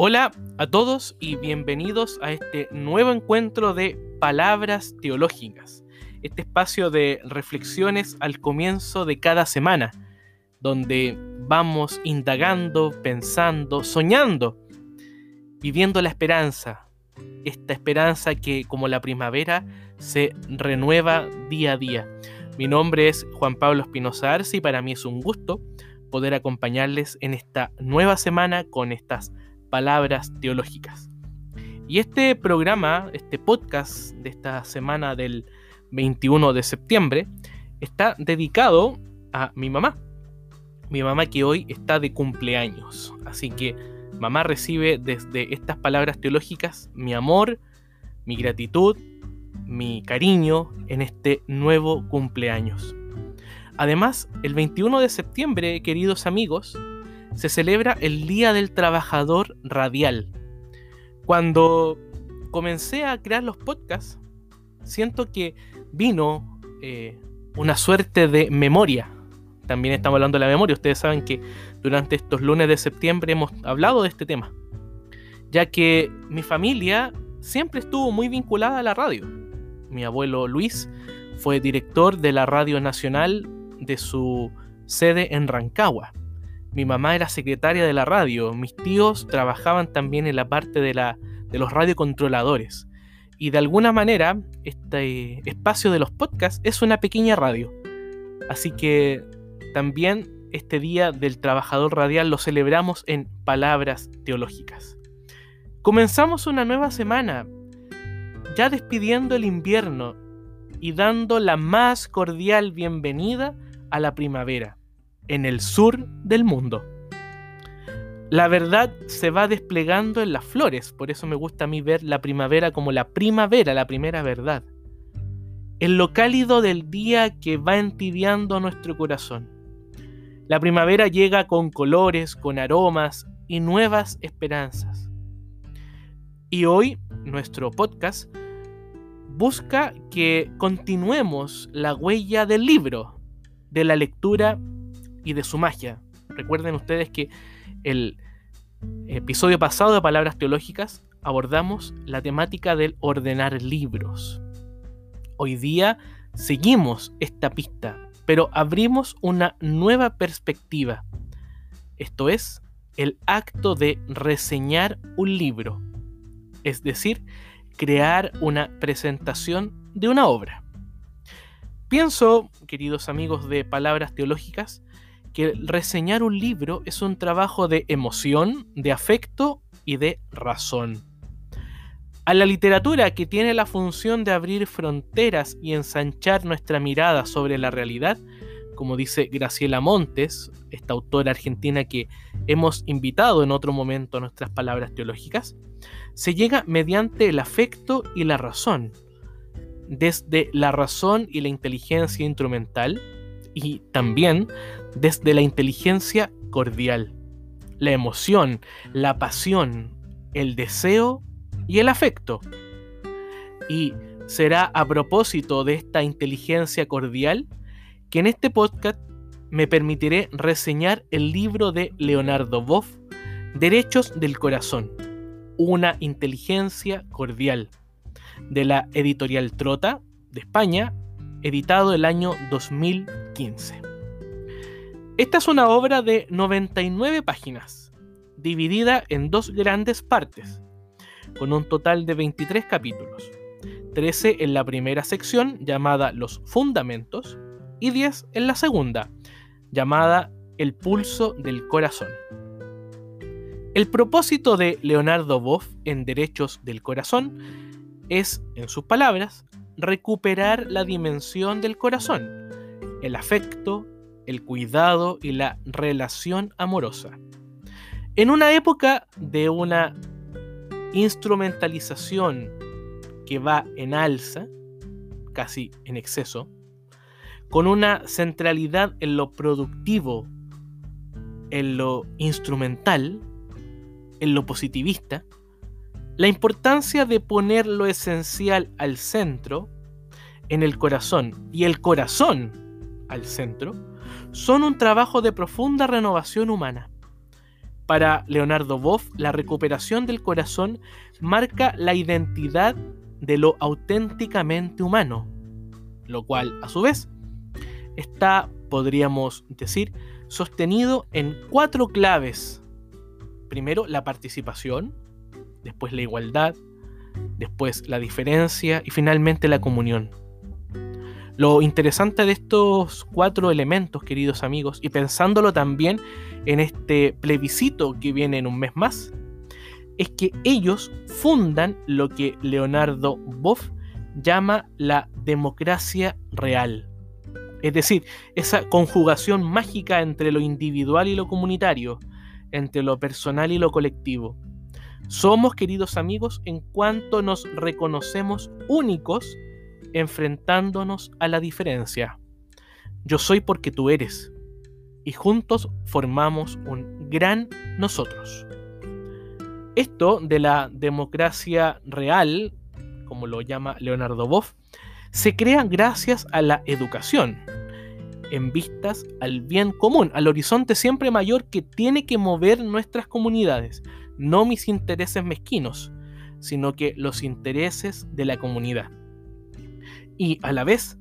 Hola a todos y bienvenidos a este nuevo encuentro de Palabras Teológicas, este espacio de reflexiones al comienzo de cada semana, donde vamos indagando, pensando, soñando, viviendo la esperanza, esta esperanza que como la primavera se renueva día a día. Mi nombre es Juan Pablo Espinosa Arce y para mí es un gusto poder acompañarles en esta nueva semana con estas palabras teológicas. Y este programa, este podcast de esta semana del 21 de septiembre, está dedicado a mi mamá. Mi mamá que hoy está de cumpleaños. Así que mamá recibe desde estas palabras teológicas mi amor, mi gratitud, mi cariño en este nuevo cumpleaños. Además, el 21 de septiembre, queridos amigos, se celebra el Día del Trabajador Radial. Cuando comencé a crear los podcasts, siento que vino eh, una suerte de memoria. También estamos hablando de la memoria. Ustedes saben que durante estos lunes de septiembre hemos hablado de este tema. Ya que mi familia siempre estuvo muy vinculada a la radio. Mi abuelo Luis fue director de la Radio Nacional de su sede en Rancagua. Mi mamá era secretaria de la radio, mis tíos trabajaban también en la parte de, la, de los radiocontroladores. Y de alguna manera, este espacio de los podcasts es una pequeña radio. Así que también este Día del Trabajador Radial lo celebramos en palabras teológicas. Comenzamos una nueva semana, ya despidiendo el invierno y dando la más cordial bienvenida a la primavera en el sur del mundo. La verdad se va desplegando en las flores, por eso me gusta a mí ver la primavera como la primavera, la primera verdad. En lo cálido del día que va entibiando nuestro corazón. La primavera llega con colores, con aromas y nuevas esperanzas. Y hoy nuestro podcast busca que continuemos la huella del libro, de la lectura y de su magia. Recuerden ustedes que el episodio pasado de Palabras Teológicas abordamos la temática del ordenar libros. Hoy día seguimos esta pista, pero abrimos una nueva perspectiva. Esto es el acto de reseñar un libro, es decir, crear una presentación de una obra. Pienso, queridos amigos de Palabras Teológicas, que reseñar un libro es un trabajo de emoción, de afecto y de razón. A la literatura que tiene la función de abrir fronteras y ensanchar nuestra mirada sobre la realidad, como dice Graciela Montes, esta autora argentina que hemos invitado en otro momento a nuestras palabras teológicas, se llega mediante el afecto y la razón. Desde la razón y la inteligencia instrumental, y también desde la inteligencia cordial, la emoción, la pasión, el deseo y el afecto. Y será a propósito de esta inteligencia cordial que en este podcast me permitiré reseñar el libro de Leonardo Boff, Derechos del Corazón, una inteligencia cordial, de la editorial Trota de España, editado el año 2015. Esta es una obra de 99 páginas, dividida en dos grandes partes, con un total de 23 capítulos, 13 en la primera sección llamada Los Fundamentos y 10 en la segunda, llamada El Pulso del Corazón. El propósito de Leonardo Boff en Derechos del Corazón es, en sus palabras, recuperar la dimensión del corazón, el afecto, el cuidado y la relación amorosa. En una época de una instrumentalización que va en alza, casi en exceso, con una centralidad en lo productivo, en lo instrumental, en lo positivista, la importancia de poner lo esencial al centro, en el corazón, y el corazón al centro, son un trabajo de profunda renovación humana. Para Leonardo Boff, la recuperación del corazón marca la identidad de lo auténticamente humano, lo cual, a su vez, está, podríamos decir, sostenido en cuatro claves. Primero, la participación, después la igualdad, después la diferencia y finalmente la comunión. Lo interesante de estos cuatro elementos, queridos amigos, y pensándolo también en este plebiscito que viene en un mes más, es que ellos fundan lo que Leonardo Boff llama la democracia real. Es decir, esa conjugación mágica entre lo individual y lo comunitario, entre lo personal y lo colectivo. Somos, queridos amigos, en cuanto nos reconocemos únicos enfrentándonos a la diferencia. Yo soy porque tú eres, y juntos formamos un gran nosotros. Esto de la democracia real, como lo llama Leonardo Boff, se crea gracias a la educación, en vistas al bien común, al horizonte siempre mayor que tiene que mover nuestras comunidades, no mis intereses mezquinos, sino que los intereses de la comunidad y a la vez,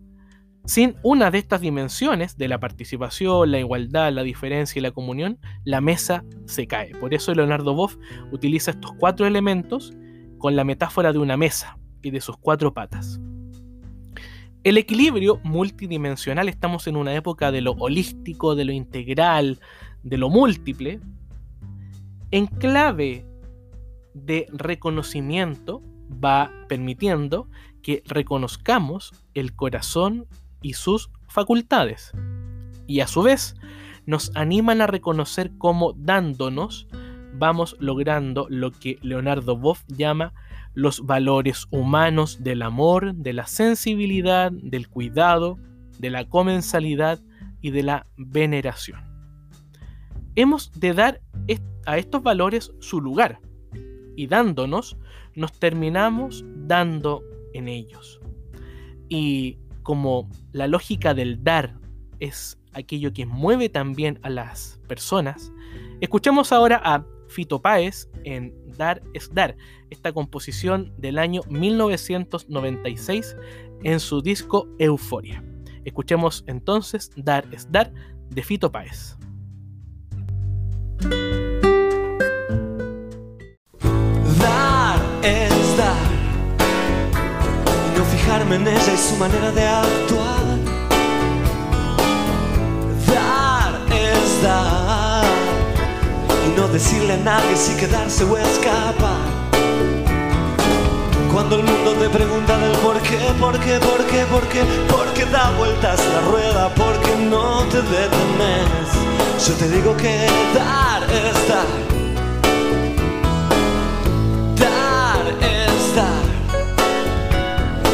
sin una de estas dimensiones de la participación, la igualdad, la diferencia y la comunión, la mesa se cae. Por eso Leonardo Boff utiliza estos cuatro elementos con la metáfora de una mesa y de sus cuatro patas. El equilibrio multidimensional, estamos en una época de lo holístico, de lo integral, de lo múltiple, en clave de reconocimiento va permitiendo que reconozcamos el corazón y sus facultades. Y a su vez nos animan a reconocer cómo dándonos vamos logrando lo que Leonardo Boff llama los valores humanos del amor, de la sensibilidad, del cuidado, de la comensalidad y de la veneración. Hemos de dar a estos valores su lugar y dándonos nos terminamos dando en ellos. Y como la lógica del dar es aquello que mueve también a las personas, escuchemos ahora a Fito Páez en Dar es Dar, esta composición del año 1996 en su disco Euforia. Escuchemos entonces Dar es Dar de Fito Páez. En ella y su manera de actuar. Dar es dar y no decirle a nadie si quedarse o escapar. Cuando el mundo te pregunta del por qué, por qué, por qué, por qué, por qué da vueltas la rueda, porque no te detenes. Yo te digo que dar es dar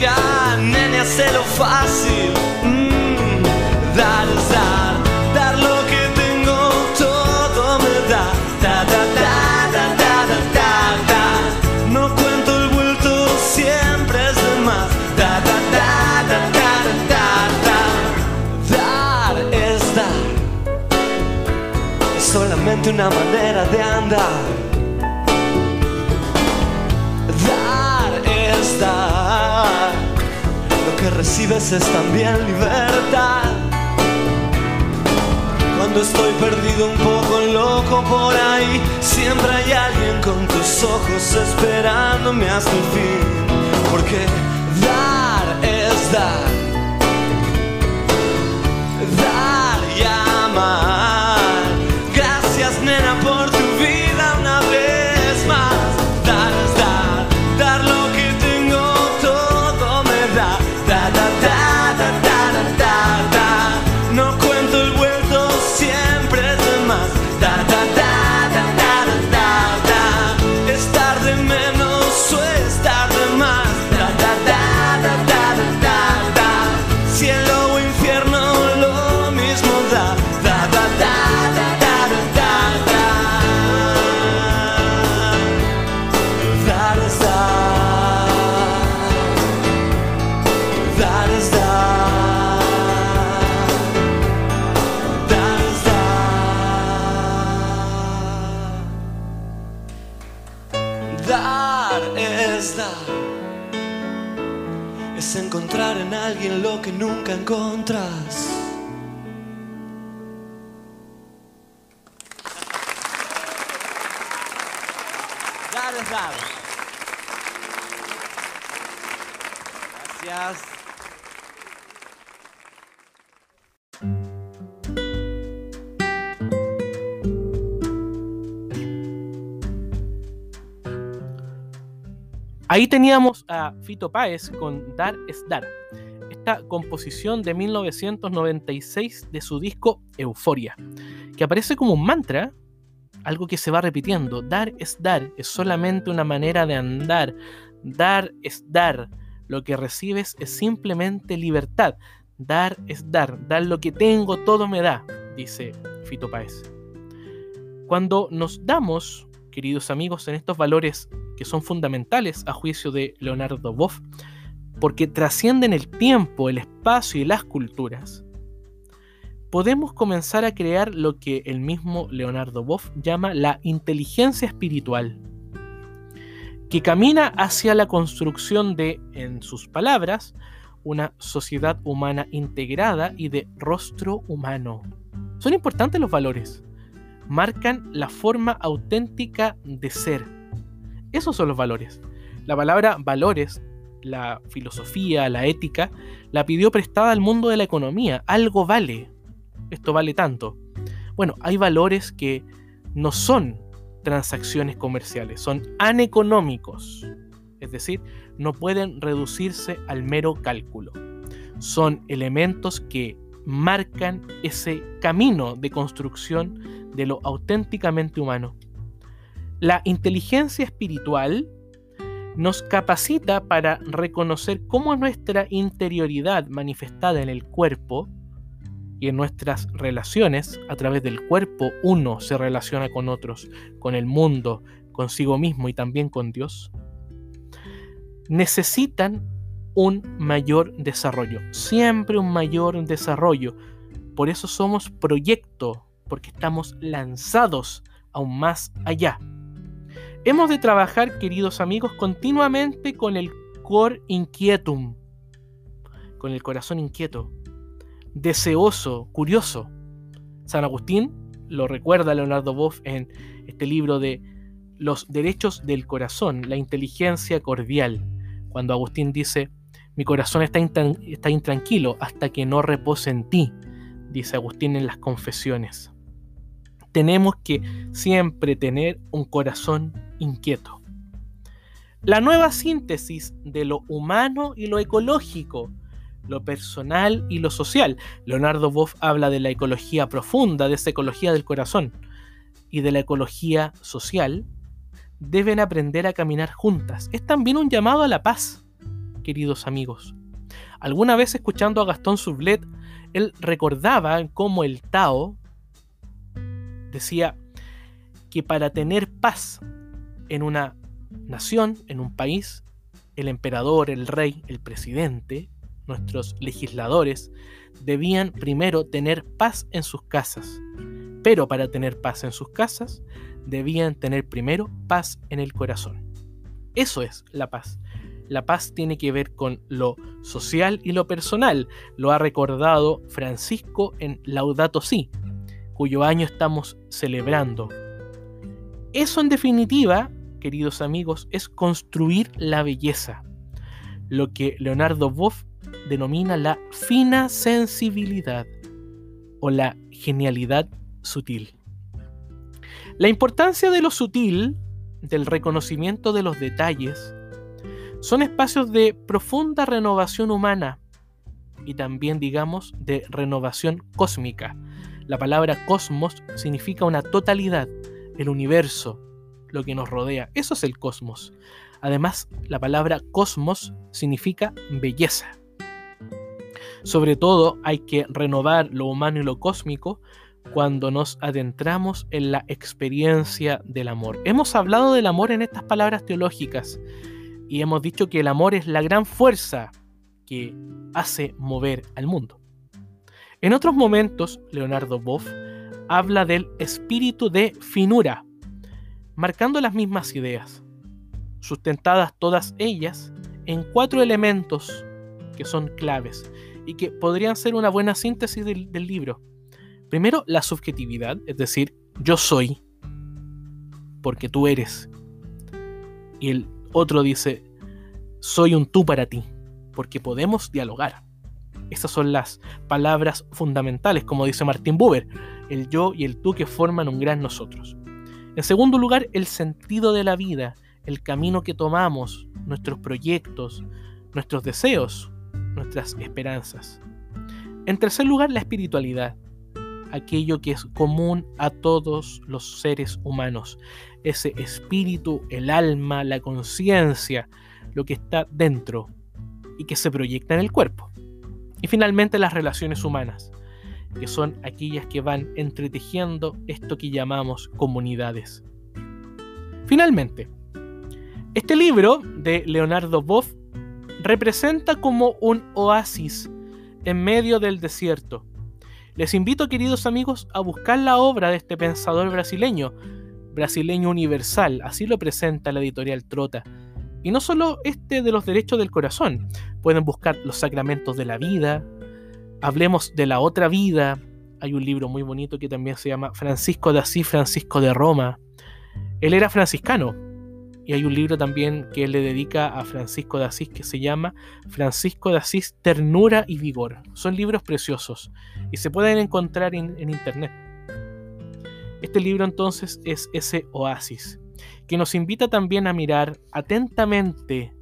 nene, lo fácil. Mm, dar dar, dar lo que tengo, todo me da. Da, da, da, da, da, da, da, No cuento el vuelto, siempre es de más. Da, da, da, da, da, da, da, Dar es dar. Es solamente una manera de andar. Que recibes es también libertad. Cuando estoy perdido un poco loco por ahí, siempre hay alguien con tus ojos esperándome hasta el fin. Porque Gracias. Ahí teníamos a Fito Páez con Dar es Dar, esta composición de 1996 de su disco Euforia, que aparece como un mantra, algo que se va repitiendo. Dar es dar, es solamente una manera de andar. Dar es dar, lo que recibes es simplemente libertad. Dar es dar, dar lo que tengo, todo me da, dice Fito Páez. Cuando nos damos, queridos amigos, en estos valores que son fundamentales a juicio de Leonardo Boff, porque trascienden el tiempo, el espacio y las culturas, podemos comenzar a crear lo que el mismo Leonardo Boff llama la inteligencia espiritual, que camina hacia la construcción de, en sus palabras, una sociedad humana integrada y de rostro humano. Son importantes los valores, marcan la forma auténtica de ser esos son los valores. La palabra valores, la filosofía, la ética, la pidió prestada al mundo de la economía. Algo vale. Esto vale tanto. Bueno, hay valores que no son transacciones comerciales, son aneconómicos. Es decir, no pueden reducirse al mero cálculo. Son elementos que marcan ese camino de construcción de lo auténticamente humano. La inteligencia espiritual nos capacita para reconocer cómo nuestra interioridad manifestada en el cuerpo y en nuestras relaciones, a través del cuerpo uno se relaciona con otros, con el mundo, consigo mismo y también con Dios, necesitan un mayor desarrollo, siempre un mayor desarrollo. Por eso somos proyecto, porque estamos lanzados aún más allá. Hemos de trabajar, queridos amigos, continuamente con el cor inquietum, con el corazón inquieto, deseoso, curioso. San Agustín lo recuerda Leonardo Boff en este libro de Los derechos del corazón, la inteligencia cordial, cuando Agustín dice, mi corazón está, está intranquilo hasta que no repose en ti, dice Agustín en las confesiones tenemos que siempre tener un corazón inquieto. La nueva síntesis de lo humano y lo ecológico, lo personal y lo social. Leonardo Boff habla de la ecología profunda, de esa ecología del corazón y de la ecología social. Deben aprender a caminar juntas. Es también un llamado a la paz, queridos amigos. Alguna vez escuchando a Gastón Sublet, él recordaba cómo el Tao, decía que para tener paz en una nación, en un país, el emperador, el rey, el presidente, nuestros legisladores, debían primero tener paz en sus casas. Pero para tener paz en sus casas, debían tener primero paz en el corazón. Eso es la paz. La paz tiene que ver con lo social y lo personal. Lo ha recordado Francisco en Laudato Si, cuyo año estamos celebrando. Eso en definitiva, queridos amigos, es construir la belleza, lo que Leonardo Boff denomina la fina sensibilidad o la genialidad sutil. La importancia de lo sutil, del reconocimiento de los detalles, son espacios de profunda renovación humana y también, digamos, de renovación cósmica, la palabra cosmos significa una totalidad, el universo, lo que nos rodea. Eso es el cosmos. Además, la palabra cosmos significa belleza. Sobre todo hay que renovar lo humano y lo cósmico cuando nos adentramos en la experiencia del amor. Hemos hablado del amor en estas palabras teológicas y hemos dicho que el amor es la gran fuerza que hace mover al mundo. En otros momentos, Leonardo Boff habla del espíritu de finura, marcando las mismas ideas, sustentadas todas ellas en cuatro elementos que son claves y que podrían ser una buena síntesis del, del libro. Primero, la subjetividad, es decir, yo soy porque tú eres. Y el otro dice, soy un tú para ti, porque podemos dialogar. Estas son las palabras fundamentales, como dice Martin Buber, el yo y el tú que forman un gran nosotros. En segundo lugar, el sentido de la vida, el camino que tomamos, nuestros proyectos, nuestros deseos, nuestras esperanzas. En tercer lugar, la espiritualidad, aquello que es común a todos los seres humanos, ese espíritu, el alma, la conciencia, lo que está dentro y que se proyecta en el cuerpo. Y finalmente las relaciones humanas, que son aquellas que van entretejiendo esto que llamamos comunidades. Finalmente, este libro de Leonardo Boff representa como un oasis en medio del desierto. Les invito, queridos amigos, a buscar la obra de este pensador brasileño, brasileño universal, así lo presenta la editorial Trota. Y no solo este de los derechos del corazón, pueden buscar los sacramentos de la vida, hablemos de la otra vida, hay un libro muy bonito que también se llama Francisco de Asís, Francisco de Roma. Él era franciscano, y hay un libro también que le dedica a Francisco de Asís que se llama Francisco de Asís, Ternura y Vigor. Son libros preciosos y se pueden encontrar en, en internet. Este libro entonces es ese oasis que nos invita también a mirar atentamente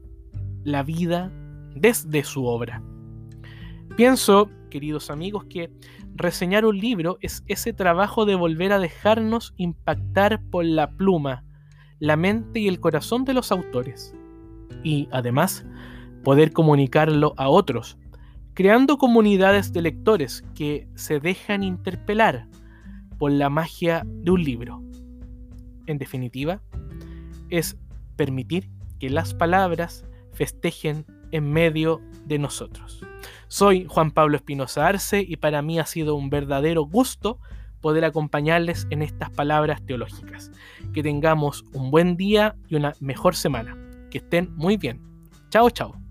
la vida desde su obra. Pienso, queridos amigos, que reseñar un libro es ese trabajo de volver a dejarnos impactar por la pluma, la mente y el corazón de los autores. Y además, poder comunicarlo a otros, creando comunidades de lectores que se dejan interpelar por la magia de un libro. En definitiva, es permitir que las palabras festejen en medio de nosotros. Soy Juan Pablo Espinosa Arce y para mí ha sido un verdadero gusto poder acompañarles en estas palabras teológicas. Que tengamos un buen día y una mejor semana. Que estén muy bien. Chao, chao.